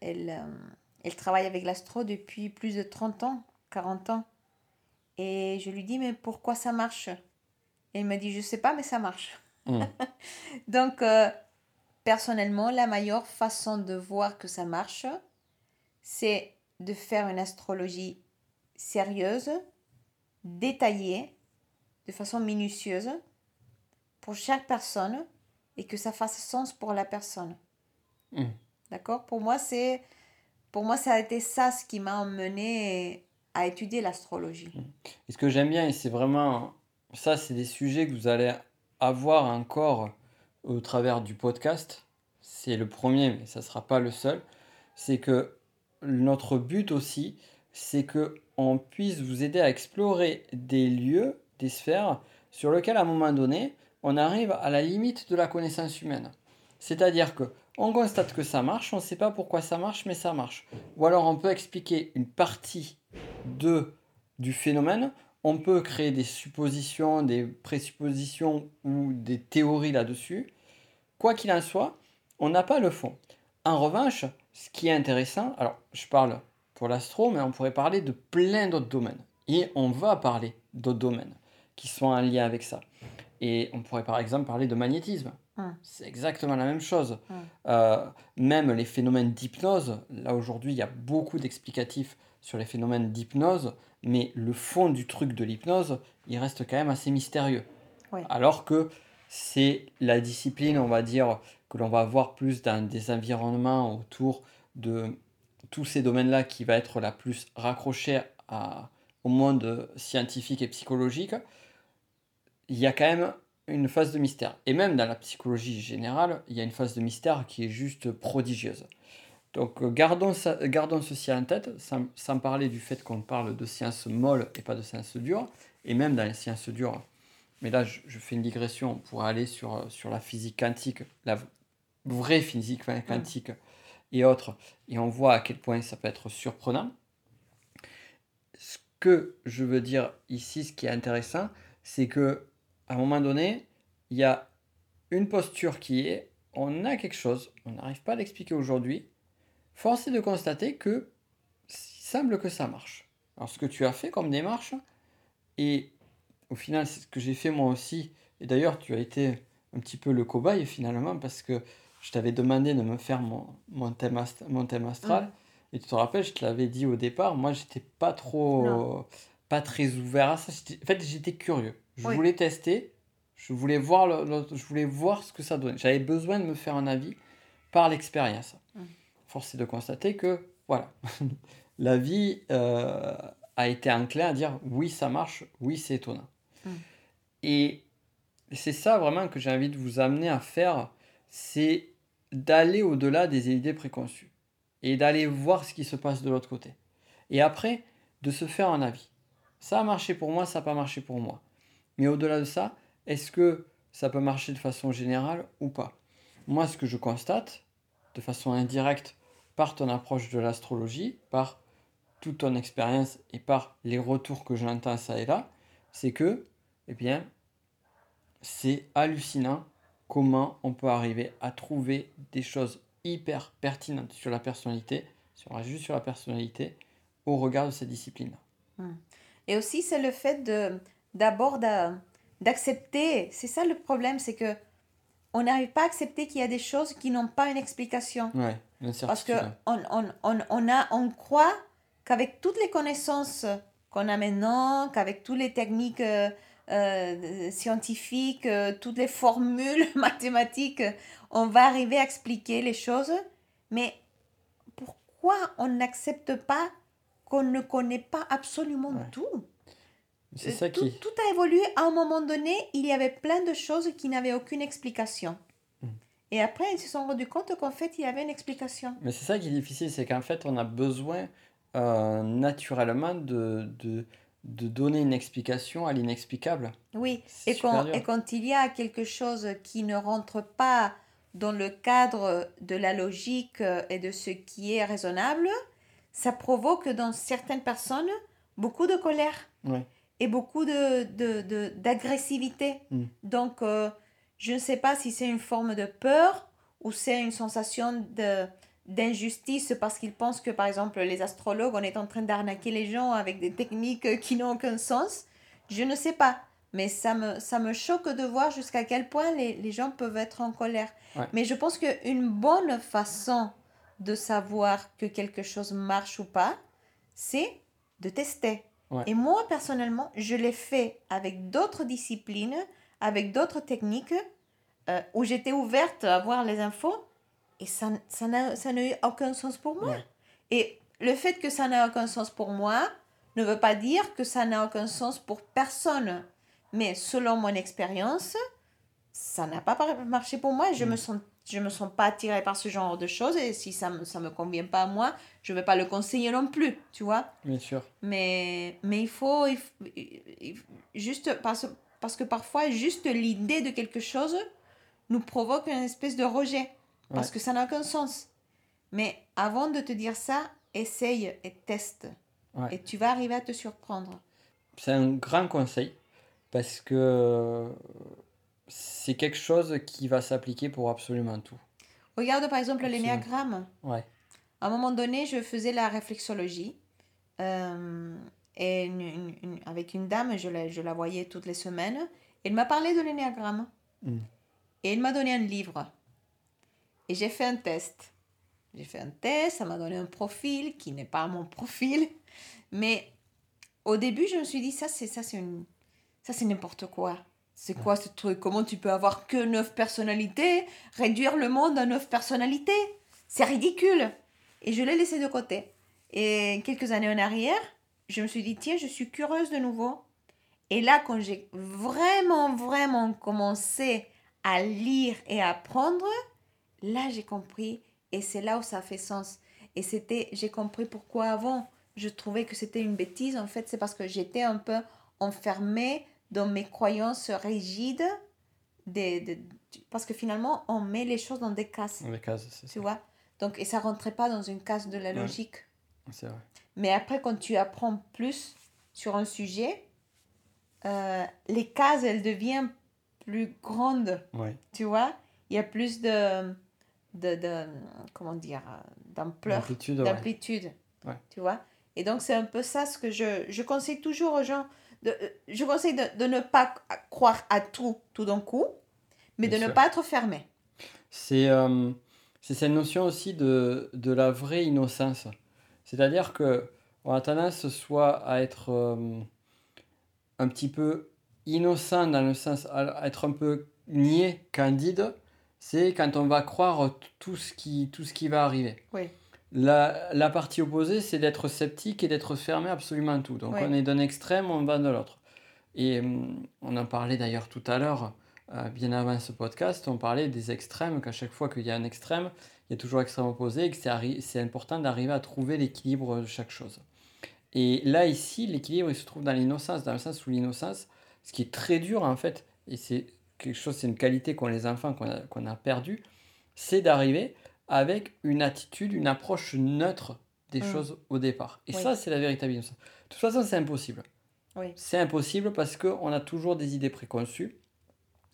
Elle, euh, elle travaille avec l'astro depuis plus de 30 ans, 40 ans. Et je lui dis, mais pourquoi ça marche? Et elle m'a dit, je sais pas, mais ça marche. Donc, euh, personnellement, la meilleure façon de voir que ça marche, c'est de faire une astrologie sérieuse, détaillée, de façon minutieuse, pour chaque personne, et que ça fasse sens pour la personne. Hmm. D'accord? Pour moi, c'est pour moi, ça a été ça ce qui m'a emmené à étudier l'astrologie. Et ce que j'aime bien, et c'est vraiment ça, c'est des sujets que vous allez avoir encore au travers du podcast. C'est le premier, mais ça ne sera pas le seul. C'est que notre but aussi, c'est que on puisse vous aider à explorer des lieux, des sphères sur lesquelles à un moment donné, on arrive à la limite de la connaissance humaine. C'est-à-dire que on constate que ça marche, on ne sait pas pourquoi ça marche, mais ça marche. Ou alors on peut expliquer une partie de, du phénomène, on peut créer des suppositions, des présuppositions ou des théories là-dessus. Quoi qu'il en soit, on n'a pas le fond. En revanche, ce qui est intéressant, alors je parle pour l'astro, mais on pourrait parler de plein d'autres domaines. Et on va parler d'autres domaines qui sont en lien avec ça. Et on pourrait par exemple parler de magnétisme. Hum. C'est exactement la même chose. Hum. Euh, même les phénomènes d'hypnose, là aujourd'hui il y a beaucoup d'explicatifs sur les phénomènes d'hypnose, mais le fond du truc de l'hypnose, il reste quand même assez mystérieux. Oui. Alors que c'est la discipline, on va dire, que l'on va voir plus dans des environnements autour de tous ces domaines-là qui va être la plus raccrochée à, au monde scientifique et psychologique, il y a quand même une phase de mystère. Et même dans la psychologie générale, il y a une phase de mystère qui est juste prodigieuse. Donc euh, gardons, ça, gardons ceci en tête, sans, sans parler du fait qu'on parle de sciences molles et pas de sciences dures, et même dans les sciences dures. Mais là, je, je fais une digression pour aller sur, euh, sur la physique quantique, la vraie physique quantique et autres, et on voit à quel point ça peut être surprenant. Ce que je veux dire ici, ce qui est intéressant, c'est que à un moment donné, il y a une posture qui est on a quelque chose, on n'arrive pas à l'expliquer aujourd'hui. Force est de constater que il semble que ça marche. Alors ce que tu as fait comme démarche, et au final c'est ce que j'ai fait moi aussi, et d'ailleurs tu as été un petit peu le cobaye finalement parce que je t'avais demandé de me faire mon, mon, thème, ast- mon thème astral, et tu te rappelles, je te l'avais dit au départ, moi j'étais pas trop, pas très ouvert à ça, en fait j'étais curieux, je Oui. voulais tester, je voulais voir, le- le- je voulais voir ce que ça donnait. J'avais besoin de me faire un avis par l'expérience. Mm. Force est de constater que, voilà, la vie euh, a été enclin à dire oui, ça marche, oui, c'est étonnant. Mm. Et c'est ça vraiment que j'ai envie de vous amener à faire, c'est d'aller au-delà des idées préconçues et d'aller voir ce qui se passe de l'autre côté. Et après, de se faire un avis. Ça a marché pour moi, ça n'a pas marché pour moi. Mais au-delà de ça, est-ce que ça peut marcher de façon générale ou pas? Moi, ce que je constate, de façon indirecte, par ton approche de l'astrologie, par toute ton expérience et par les retours que j'entends ça et là, c'est que, eh bien, c'est hallucinant comment on peut arriver à trouver des choses hyper pertinentes sur la personnalité, sur, juste sur la personnalité, au regard de cette discipline. Et aussi, c'est le fait de d'abord d'a- d'accepter. C'est ça le problème, c'est que on n'arrive pas à accepter qu'il y a des choses qui n'ont pas une explication. Ouais, Parce que l'incertitude. on, on, on, on, a, on croit qu'avec toutes les connaissances qu'on a maintenant, qu'avec toutes les techniques euh, euh, scientifiques, euh, toutes les formules mathématiques, on va arriver à expliquer les choses. Mais pourquoi on n'accepte pas qu'on ne connaît pas absolument Ouais. tout? C'est ça tout, qui... tout a évolué. À un moment donné, il y avait plein de choses qui n'avaient aucune explication. Et après, ils se sont rendus compte qu'en fait, il y avait une explication. Mais c'est ça qui est difficile, c'est qu'en fait, on a besoin euh, naturellement de, de, de donner une explication à l'inexplicable. Oui, et quand, et quand il y a quelque chose qui ne rentre pas dans le cadre de la logique euh, et de ce qui est raisonnable, ça provoque dans certaines personnes beaucoup de colère et beaucoup de, de, de- d'agressivité. Mm. Donc, euh, je ne sais pas si c'est une forme de peur ou c'est une sensation de, d'injustice parce qu'ils pensent que, par exemple, les astrologues, on est en train d'arnaquer les gens avec des techniques qui n'ont aucun sens. Je ne sais pas. Mais ça me, ça me choque de voir jusqu'à quel point les, les gens peuvent être en colère. Ouais. Mais je pense qu'une bonne façon de savoir que quelque chose marche ou pas, c'est de tester. Ouais. Et moi, personnellement, je l'ai fait avec d'autres disciplines, avec d'autres techniques, euh, où j'étais ouverte à voir les infos, et ça ça n'a ça n'a eu aucun sens pour moi. Ouais. Et le fait que ça n'a aucun sens pour moi ne veut pas dire que ça n'a aucun sens pour personne. Mais selon mon expérience, ça n'a pas marché pour moi. Je Mm. me sens je me sens pas attirée par ce genre de choses et si ça me ça me convient pas à moi, je vais pas le conseiller non plus, tu vois. Bien sûr. Mais mais il faut, il faut- il- juste parce parce que parfois juste l'idée de quelque chose nous provoque une espèce de rejet parce Ouais. que ça n'a aucun sens. Mais avant de te dire ça, essaye et teste. Ouais. Et tu vas arriver à te surprendre. C'est un grand conseil parce que c'est quelque chose qui va s'appliquer pour absolument tout. Regarde par exemple l'énéagramme. Ouais. À un moment donné, je faisais la réflexologie. euh, et une- une- une- avec une dame, je la, je la voyais toutes les semaines. Elle m'a parlé de l'énéagramme. Mm. Et elle m'a donné un livre. Et j'ai fait un test. J'ai fait un test, ça m'a donné un profil qui n'est pas mon profil. Mais au début, je me suis dit, ça, c'est ça, c'est une... ça, c'est n'importe quoi. C'est quoi ce truc? Comment tu peux avoir que neuf personnalités? Réduire le monde à neuf personnalités? C'est ridicule. Et je l'ai laissé de côté. Et quelques années en arrière, je me suis dit, tiens, je suis curieuse de nouveau. Et là, quand j'ai vraiment, vraiment commencé à lire et à apprendre, là, j'ai compris. Et c'est là où ça fait sens. Et c'était, j'ai compris pourquoi avant, je trouvais que c'était une bêtise. En fait, c'est parce que j'étais un peu enfermée dans mes croyances rigides. Des, des- parce que finalement, on met les choses dans des cases. Dans les cases, c'est Tu ça. vois? Donc, et ça rentrait pas dans une case de la Ouais. logique. C'est vrai. Mais après, quand tu apprends plus sur un sujet, euh, les cases, elles deviennent plus grandes, Ouais. tu vois Il y a plus de, de, de comment dire, d'ampleur, d'amplitude, Ouais. tu vois Et donc, c'est un peu ça ce que je, je conseille toujours aux gens. De, je conseille de, de ne pas croire à tout, tout d'un coup, mais Bien de ne pas être fermé. C'est euh, c'est cette notion aussi de, de la vraie innocence. C'est-à-dire que on a tendance soit à être euh, un petit peu innocent dans le sens à être un peu niais, candide, c'est quand on va croire tout ce qui, tout ce qui va arriver. Oui. La, la partie opposée, c'est d'être sceptique et d'être fermé absolument à tout. Donc Oui. on est d'un extrême, on va de l'autre. Et hum, on en parlait d'ailleurs tout à l'heure, euh, bien avant ce podcast, on parlait des extrêmes, qu'à chaque fois qu'il y a un extrême, il y a toujours l'extrême opposé, et que c'est important d'arriver à trouver l'équilibre de chaque chose. Et là, ici, l'équilibre, il se trouve dans l'innocence, dans le sens où l'innocence, ce qui est très dur en fait, et c'est quelque chose, c'est une qualité qu'ont les enfants, qu'on a, qu'on a perdu, c'est d'arriver avec une attitude, une approche neutre des Mm. choses au départ. Et Oui. ça, c'est la véritable innocence. De toute façon, c'est impossible. Oui. C'est impossible parce qu'on a toujours des idées préconçues.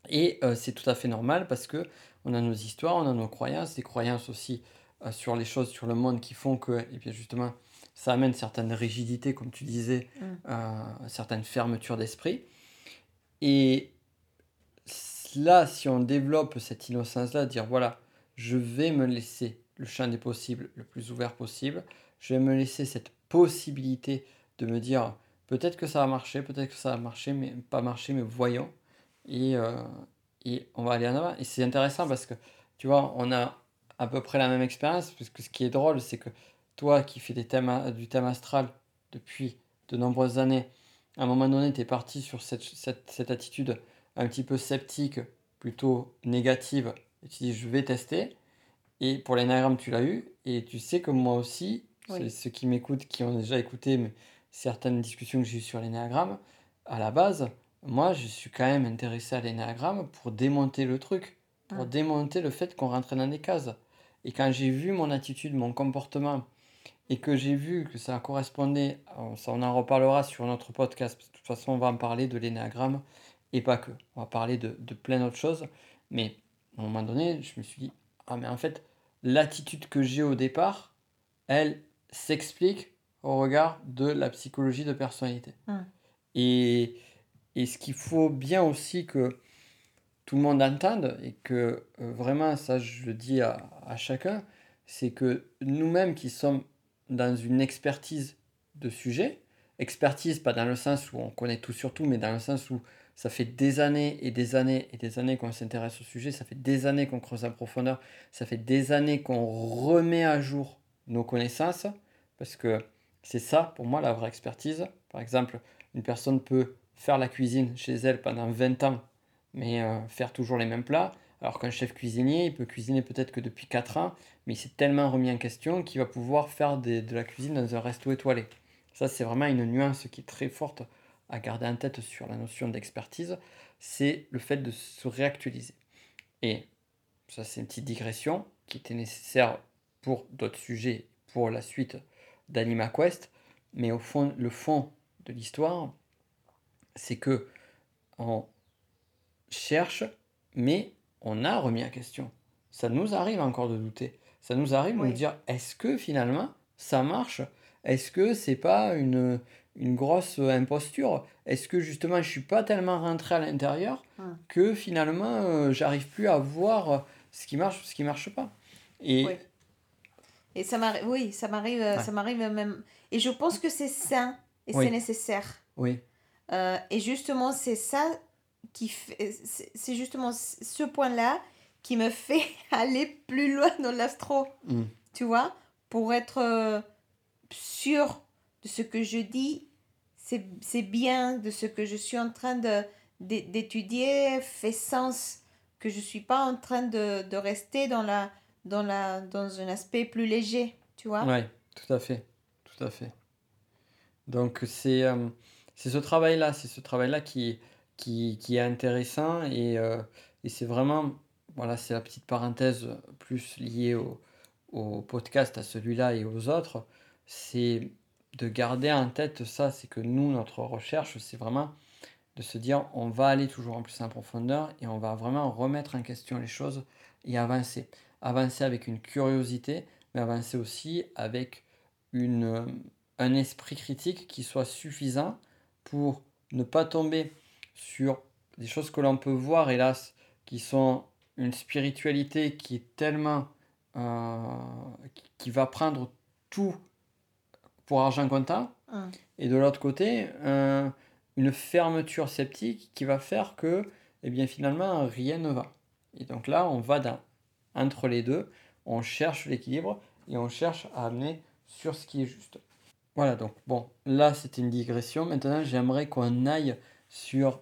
Et euh, c'est tout à fait normal parce que on a nos histoires, on a nos croyances, des croyances aussi euh, sur les choses, sur le monde qui font que, et bien justement, ça amène certaines rigidités, comme tu disais, Mm. euh, certaines fermetures d'esprit. Et là, si on développe cette innocence-là, dire voilà, je vais me laisser le champ des possibles le plus ouvert possible, je vais me laisser cette possibilité de me dire peut-être que ça va marcher, peut-être que ça va marcher, mais pas marcher, mais voyons. Et, euh, et on va aller en avant. Et c'est intéressant parce que, tu vois, on a à peu près la même expérience, parce que ce qui est drôle, c'est que toi qui fais des thèmes, du thème astral depuis de nombreuses années, à un moment donné, tu es parti sur cette, cette, cette attitude un petit peu sceptique, plutôt négative, et tu dis je vais tester. Et pour l'énagramme, tu l'as eu, et tu sais que moi aussi, Oui. ceux qui m'écoutent, qui ont déjà écouté certaines discussions que j'ai eues sur l'énéagramme, à la base, moi, je suis quand même intéressé à l'énéagramme pour démonter le truc, pour démonter le fait qu'on rentrait dans des cases. Et quand j'ai vu mon attitude, mon comportement, et que j'ai vu que ça correspondait, ça on en reparlera sur notre podcast, parce que de toute façon on va en parler de l'énéagramme, et pas que. On va parler de, de plein d'autres choses. Mais à un moment donné, je me suis dit, ah mais en fait, l'attitude que j'ai au départ, elle s'explique au regard de la psychologie de personnalité. Et, et ce qu'il faut bien aussi que tout le monde entende, et que euh, vraiment, ça je le dis à, à chacun, c'est que nous-mêmes qui sommes dans une expertise de sujet, expertise pas dans le sens où on connaît tout sur tout, mais dans le sens où ça fait des années et des années et des années qu'on s'intéresse au sujet, ça fait des années qu'on creuse en profondeur, ça fait des années qu'on remet à jour nos connaissances, parce que c'est ça, pour moi, la vraie expertise. Par exemple, une personne peut faire la cuisine chez elle pendant 20 ans, mais euh, faire toujours les mêmes plats, alors qu'un chef cuisinier, il peut cuisiner peut-être que depuis 4 ans, mais il s'est tellement remis en question qu'il va pouvoir faire de la cuisine dans un resto étoilé. Ça, c'est vraiment une nuance qui est très forte à garder en tête sur la notion d'expertise, c'est le fait de se réactualiser. Et ça, c'est une petite digression qui était nécessaire pour d'autres sujets, pour la suite d'AnimaQuest, mais au fond, le fond de l'histoire, c'est que on cherche, mais on a remis en question. Ça nous arrive encore de douter. Ça nous arrive de nous dire est-ce que finalement ça marche? Est-ce que c'est pas une, une grosse imposture? Est-ce que justement je suis pas tellement rentré à l'intérieur hum. que finalement euh, j'arrive plus à voir ce qui marche ce qui marche pas? Et oui. Et ça m'arrive oui, ça m'arrive euh, ça m'arrive même et je pense que c'est sain et c'est nécessaire. Oui. Euh, et justement c'est ça qui fait c'est justement ce point-là qui me fait aller plus loin dans l'astro. Hum. Tu vois, pour être sûr de ce que je dis, c'est bien, de ce que je suis en train de d'étudier fait sens, que je ne suis pas en train de, de, rester dans, la, dans, la, dans un aspect plus léger, tu vois Oui, tout à fait, tout à fait. Donc c'est euh, c'est ce travail-là, c'est ce travail-là qui, qui, qui, est intéressant et, euh, et c'est vraiment, voilà, c'est la petite parenthèse plus liée au, au podcast, à celui-là et aux autres, c'est de garder en tête ça, c'est que nous, notre recherche, c'est vraiment de se dire on va aller toujours en plus en profondeur et on va vraiment remettre en question les choses et avancer. Avancer avec une curiosité, mais avancer aussi avec une, un esprit critique qui soit suffisant pour ne pas tomber sur des choses que l'on peut voir, hélas, qui sont une spiritualité qui est tellement... Euh, qui va prendre tout pour argent comptant. Hum. Et de l'autre côté, une fermeture sceptique qui va faire que, eh bien, finalement, rien ne va. Et donc là, on va dans, entre les deux, on cherche l'équilibre et on cherche à amener sur ce qui est juste. Voilà, donc bon, là c'était une digression. Maintenant, j'aimerais qu'on aille sur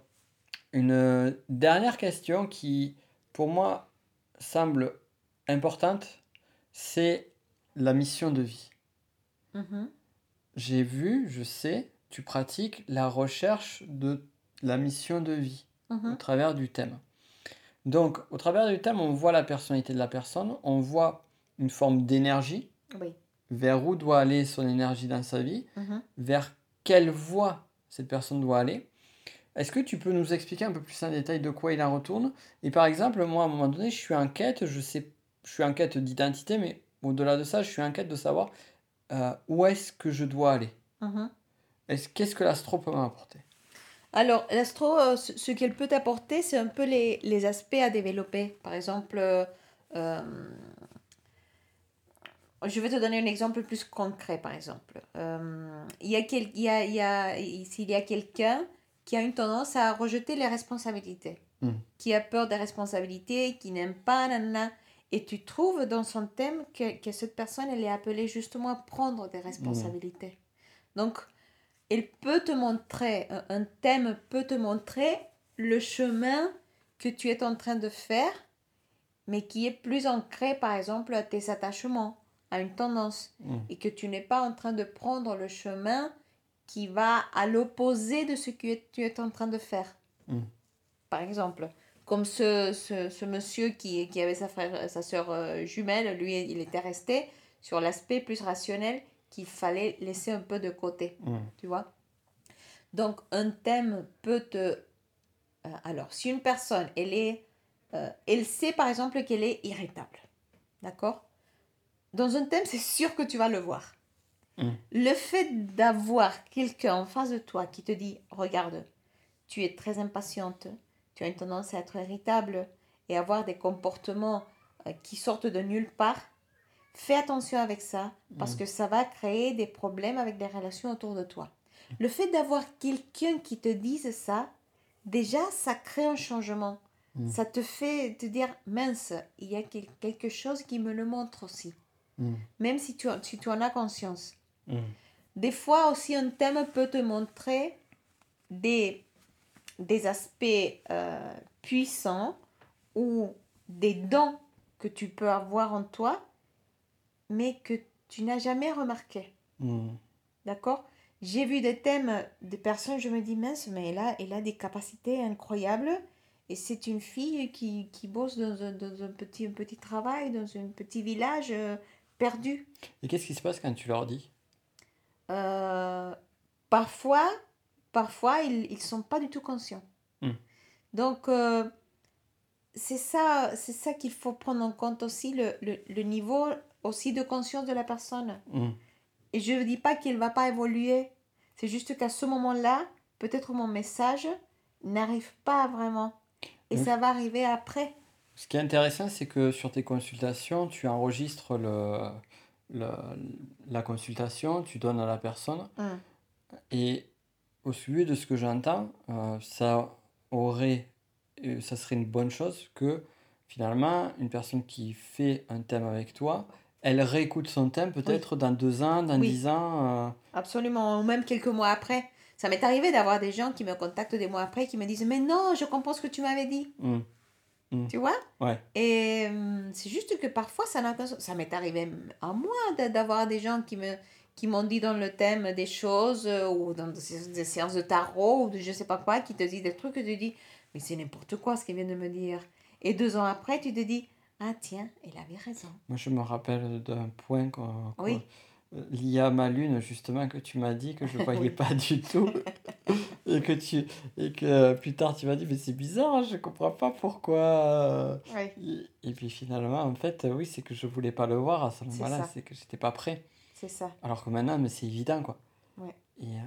une dernière question qui, pour moi, semble importante. C'est la mission de vie. Mm-hmm j'ai vu, je sais, tu pratiques la recherche de la mission de vie au mhm. travers du thème. Donc, au travers du thème, on voit la personnalité de la personne, on voit une forme d'énergie, vers où doit aller son énergie dans sa vie, mhm. vers quelle voie cette personne doit aller. Est-ce que tu peux nous expliquer un peu plus en détail de quoi il en retourne? Et par exemple, moi, à un moment donné, je suis en quête, je sais, je suis en quête d'identité, mais au-delà de ça, je suis en quête de savoir euh, où est-ce que je dois aller? Mhm. Qu'est-ce que l'astro peut m'apporter? Alors, l'astro, euh, ce, qu'elle peut apporter, c'est un peu les, les, aspects à développer. Par exemple, euh, je vais te donner un exemple plus concret, par exemple. il y a, quel, il y a, il y a, s'il y a quelqu'un qui a une tendance à rejeter les responsabilités, hmm. qui a peur des responsabilités, qui n'aime pas, nanana, et tu trouves dans son thème que, que, cette personne, elle est appelée justement à prendre des responsabilités. Donc, elle peut te montrer, un thème peut te montrer le chemin que tu es en train de faire, mais qui est plus ancré, par exemple, à tes attachements, à une tendance, mm. et que tu n'es pas en train de prendre le chemin qui va à l'opposé de ce que tu es en train de faire. Mm. Par exemple, comme ce, ce, ce monsieur qui, qui avait sa, frère, sa soeur euh, jumelle, lui, il était resté sur l'aspect plus rationnel qu'il fallait laisser un peu de côté. Mm. Tu vois Donc, un thème peut te... euh, alors, si une personne, elle est... euh, elle sait, par exemple, qu'elle est irritable. D'accord? Dans un thème, c'est sûr que tu vas le voir. Mm. Le fait d'avoir quelqu'un en face de toi qui te dit, regarde, tu es très impatiente, tu as une tendance à être irritable et avoir des comportements euh, qui sortent de nulle part, fais attention avec ça parce Mm. que ça va créer des problèmes avec des relations autour de toi. Le fait d'avoir quelqu'un qui te dise ça, déjà, ça crée un changement. Mm. Ça te fait te dire, mince, il y a quel- quelque chose qui me le montre aussi, Mm. même si tu, si tu en as conscience. Mm. Des fois aussi, un thème peut te montrer des, des aspects euh, puissants ou des dons que tu peux avoir en toi, mais que tu n'as jamais remarqué. Mm. D'accord? J'ai vu des thèmes de personnes, je me dis, mince, mais elle a, elle a des capacités incroyables. Et c'est une fille qui, qui bosse dans un, dans un petit, un petit travail, dans un petit village perdu. Et qu'est-ce qui se passe quand tu leur dis? Euh, parfois, parfois ils ne sont pas du tout conscients. Hmm. Donc, euh, c'est ça, c'est ça qu'il faut prendre en compte aussi, le, le, le niveau aussi de conscience de la personne. Mm. Et je ne dis pas qu'il ne va pas évoluer. C'est juste qu'à ce moment-là, peut-être mon message n'arrive pas vraiment. Et ça va arriver après. Ce qui est intéressant, c'est que sur tes consultations, tu enregistres le, le- la consultation, tu donnes à la personne, et au suivi de ce que j'entends, euh, ça aurait, euh, ça serait une bonne chose que finalement, une personne qui fait un thème avec toi, elle réécoute son thème peut-être dans deux ans, dans Oui. dix ans. euh, Absolument, ou même quelques mois après. Ça m'est arrivé d'avoir des gens qui me contactent des mois après qui me disent Mais non, je comprends ce que tu m'avais dit. Hum, Tu vois? Ouais. Et hum, c'est juste que parfois, ça. Ça m'est arrivé à moi d'a- d'avoir des gens qui me qui m'ont dit dans le thème des choses euh, ou dans des, sé- des séances de tarot ou de je sais pas quoi, qui te disent des trucs et tu dis mais c'est n'importe quoi ce qu'ils viennent de me dire. Et deux ans après, tu te dis ah tiens, elle avait raison. Moi, je me rappelle d'un point qu'on- Oui. Euh, lié à ma lune, justement, que tu m'as dit que je ne voyais Oui. pas du tout. et que tu et que plus tard, tu m'as dit, mais c'est bizarre, je comprends pas pourquoi. Ouais. Et, et puis finalement, en fait, oui, c'est que je voulais pas le voir à ce C'est moment-là, ça. c'est que j'étais pas prêt. C'est ça. Alors que maintenant, mais c'est évident, quoi. Ouais. Et, euh,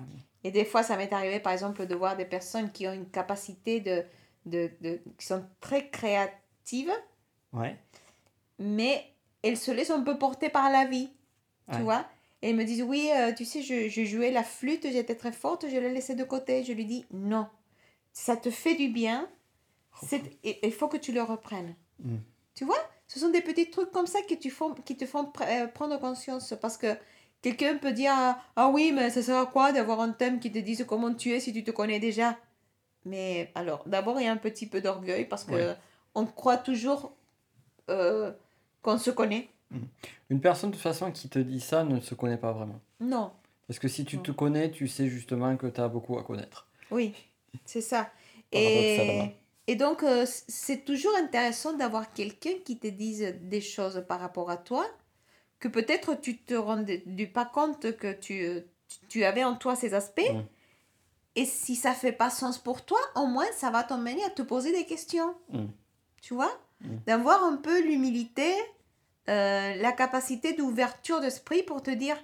Et des fois, ça m'est arrivé, par exemple, de voir des personnes qui ont une capacité de, de, de qui sont très créatives, ouais. mais elles se laissent un peu porter par la vie. Tu vois Et elles me disent, oui, euh, tu sais, je, je jouais la flûte, j'étais très forte, je l'ai laissée de côté. Je lui dis, non, ça te fait du bien, c'est- et- il faut que tu le reprennes. Mm. Tu vois Ce sont des petits trucs comme ça tu font, qui te font pr- euh, prendre conscience. Parce que quelqu'un peut dire, ah, ah oui, mais ça sert à quoi d'avoir un thème qui te dise comment tu es si tu te connais déjà? Mais alors, d'abord, il y a un petit peu d'orgueil parce que Ouais. on croit toujours euh, qu'on se connaît. Une personne, de toute façon, qui te dit ça ne se connaît pas vraiment. Non. Parce que si tu Non. te connais, tu sais justement que tu as beaucoup à connaître. Oui, c'est ça. Et, et donc, euh, c'est toujours intéressant d'avoir quelqu'un qui te dise des choses par rapport à toi, que peut-être tu te rendais du pas compte que tu, euh, tu- tu avais en toi ces aspects. Et si ça fait pas sens pour toi, au moins ça va t'emmener à te poser des questions. Tu vois? D'avoir un peu l'humilité, euh, la capacité d'ouverture d'esprit pour te dire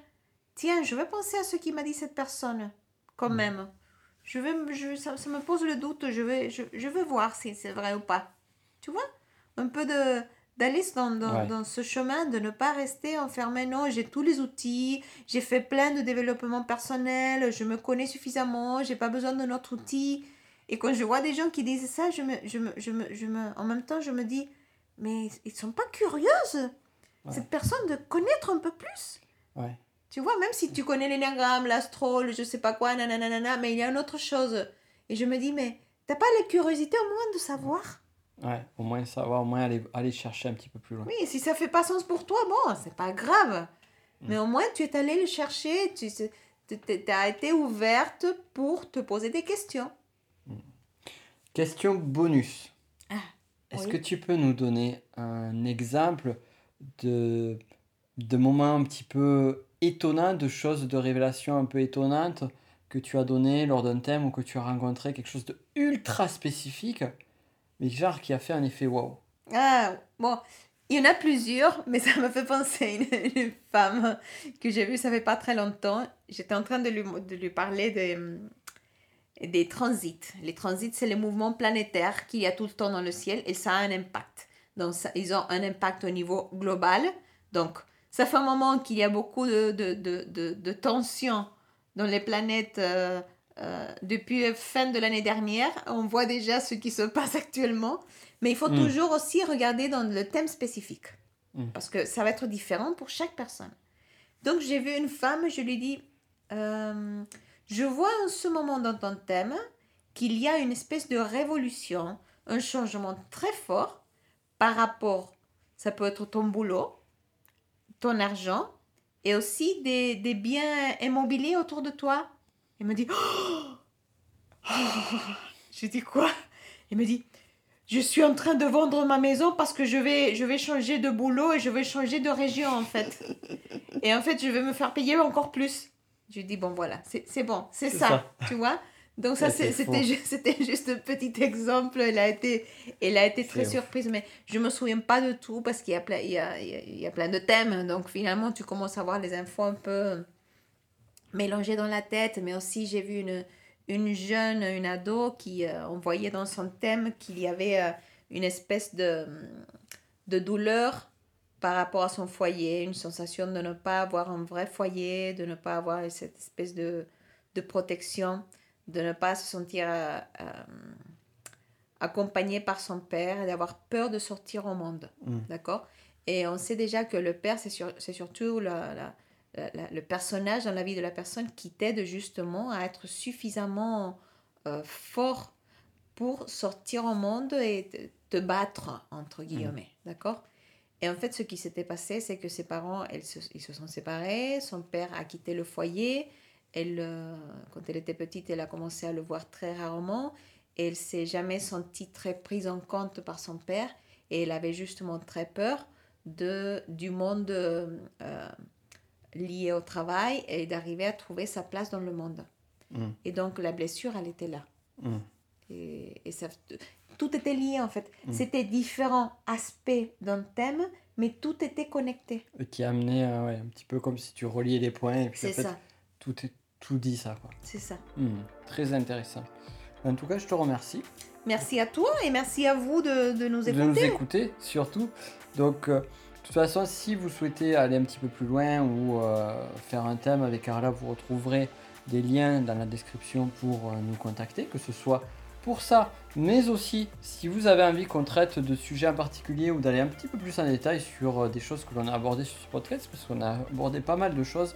tiens, je vais penser à ce qui m'a dit cette personne, quand Mm. même. Je vais, je, ça, ça me pose le doute, je vais, je, je vais voir si c'est vrai ou pas. Tu vois? Un peu de d'aller dans, dans, Ouais. dans ce chemin, de ne pas rester enfermé. Non, j'ai tous les outils, j'ai fait plein de développement personnel, je me connais suffisamment, j'ai pas besoin d'un autre outil. Et quand je vois des gens qui disent ça, je me, je me, je me, je me, en même temps, je me dis, mais ils sont pas curieuses, Ouais. cette personne, de connaître un peu plus. Ouais. Tu vois, même si tu connais l'énagramme, l'astro, le je sais pas quoi, nanana, mais il y a une autre chose. Et je me dis, mais t'as pas la curiosité au moins de savoir? Ouais, au moins savoir, au moins aller, aller chercher un petit peu plus loin. Oui, si ça fait pas sens pour toi, bon, c'est pas grave. Mm. Mais au moins, tu es allé le chercher, tu as été ouverte pour te poser des questions. Question bonus. Ah, Est-ce oui. que tu peux nous donner un exemple de, de moments un petit peu étonnants, de choses, de révélations un peu étonnantes que tu as donné lors d'un thème ou que tu as rencontré, quelque chose de ultra spécifique, mais genre qui a fait un effet waouh. Ah, bon, il y en a plusieurs, mais ça me fait penser à une, femme que j'ai vue ça fait pas très longtemps. J'étais en train de lui, de lui parler hum, des transits. Les transits, c'est les mouvements planétaires qu'il y a tout le temps dans le ciel et ça a un impact. Donc, ça- ils ont un impact au niveau global. Donc, ça fait un moment qu'il y a beaucoup de, de, de, de, de tensions dans les planètes. euh, euh, depuis la fin de l'année dernière, on voit déjà ce qui se passe actuellement. Mais il faut Mm. toujours aussi regarder dans le thème spécifique. Mm. Parce que ça va être différent pour chaque personne. Donc j'ai vu une femme, je lui dis, euh, je vois en ce moment dans ton thème qu'il y a une espèce de révolution, un changement très fort par rapport, ça peut être ton boulot, ton argent et aussi des, des biens immobiliers autour de toi. Il me dit, je dis quoi? Il me dit, je suis en train de vendre ma maison parce que je vais, je vais changer de boulot et je vais changer de région en fait. Et en fait, je vais me faire payer encore plus. Je dis, bon voilà, c'est bon, c'est C'est ça, ça. tu vois? Donc ça, c'était juste un petit exemple. Elle a été, elle a été très surprise, mais je me souviens pas de tout parce qu'il y a plein, y a, il y a- il y a plein de thèmes. Donc finalement, tu commences à avoir les infos un peu mélangées dans la tête. Mais aussi, j'ai vu une, une jeune, une ado qui, euh, on voyait dans son thème qu'il y avait euh, une espèce de, de douleur par rapport à son foyer, une sensation de ne pas avoir un vrai foyer, de ne pas avoir cette espèce de, de protection, de ne pas se sentir euh, euh, accompagné par son père et d'avoir peur de sortir au monde. Mm. D'accord? Et on sait déjà que le père, c'est sur- c'est surtout la- la- la- la- le personnage dans la vie de la personne qui t'aide justement à être suffisamment euh, fort pour sortir au monde et te, te battre, entre guillemets. D'accord? Et en fait, ce qui s'était passé, c'est que ses parents, elles se- ils se sont séparés, son père a quitté le foyer, elle, euh, quand elle était petite, elle a commencé à le voir très rarement, elle s'est jamais sentie très prise en compte par son père, et elle avait justement très peur de, du monde euh, euh, lié au travail et d'arriver à trouver sa place dans le monde. Mm. Et donc la blessure, elle était là. Mm. Et, et ça, tout était lié en fait. Mm. C'était différents aspects d'un thème, mais tout était connecté. Et Qui a amené euh, ouais, un petit peu comme si tu reliais les points et puis en C'est fait, ça, tout, est, tout dit ça. Quoi. c'est ça. Hmm, très intéressant. En tout cas, je te remercie Merci à toi et merci à vous de, de nous de écouter. nous écouter surtout. Donc, euh, de toute façon, si vous souhaitez aller un petit peu plus loin ou euh, faire un thème avec Carla, vous retrouverez des liens dans la description pour euh, nous contacter, que ce soit pour ça, mais aussi si vous avez envie qu'on traite de sujets en particulier ou d'aller un petit peu plus en détail sur des choses que l'on a abordées sur ce podcast, parce qu'on a abordé pas mal de choses,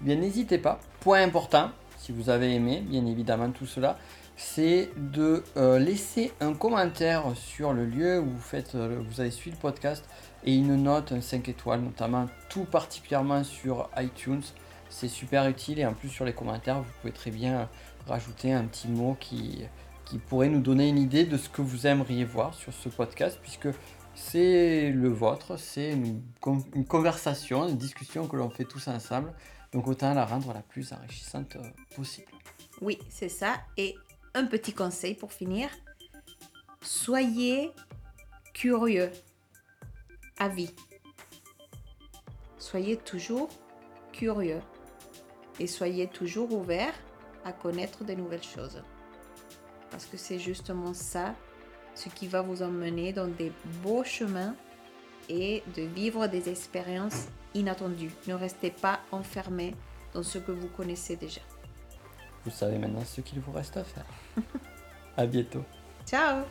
bien n'hésitez pas. Point important, si vous avez aimé, bien évidemment tout cela, c'est de euh, laisser un commentaire sur le lieu où vous, faites, euh, vous avez suivi le podcast et une note, un 5 étoiles, notamment tout particulièrement sur iTunes. C'est super utile et en plus sur les commentaires, vous pouvez très bien rajouter un petit mot qui, qui pourrait nous donner une idée de ce que vous aimeriez voir sur ce podcast puisque c'est le vôtre, c'est une, con- une conversation, une discussion que l'on fait tous ensemble. Donc autant la rendre la plus enrichissante euh, possible. Oui, c'est ça. Et un petit conseil pour finir. Soyez curieux à vie. Soyez toujours curieux. Et soyez toujours ouvert à connaître de nouvelles choses. Parce que c'est justement ça ce qui va vous emmener dans des beaux chemins et de vivre des expériences inattendues. Ne restez pas enfermé dans ce que vous connaissez déjà. Vous savez maintenant ce qu'il vous reste à faire. à bientôt. Ciao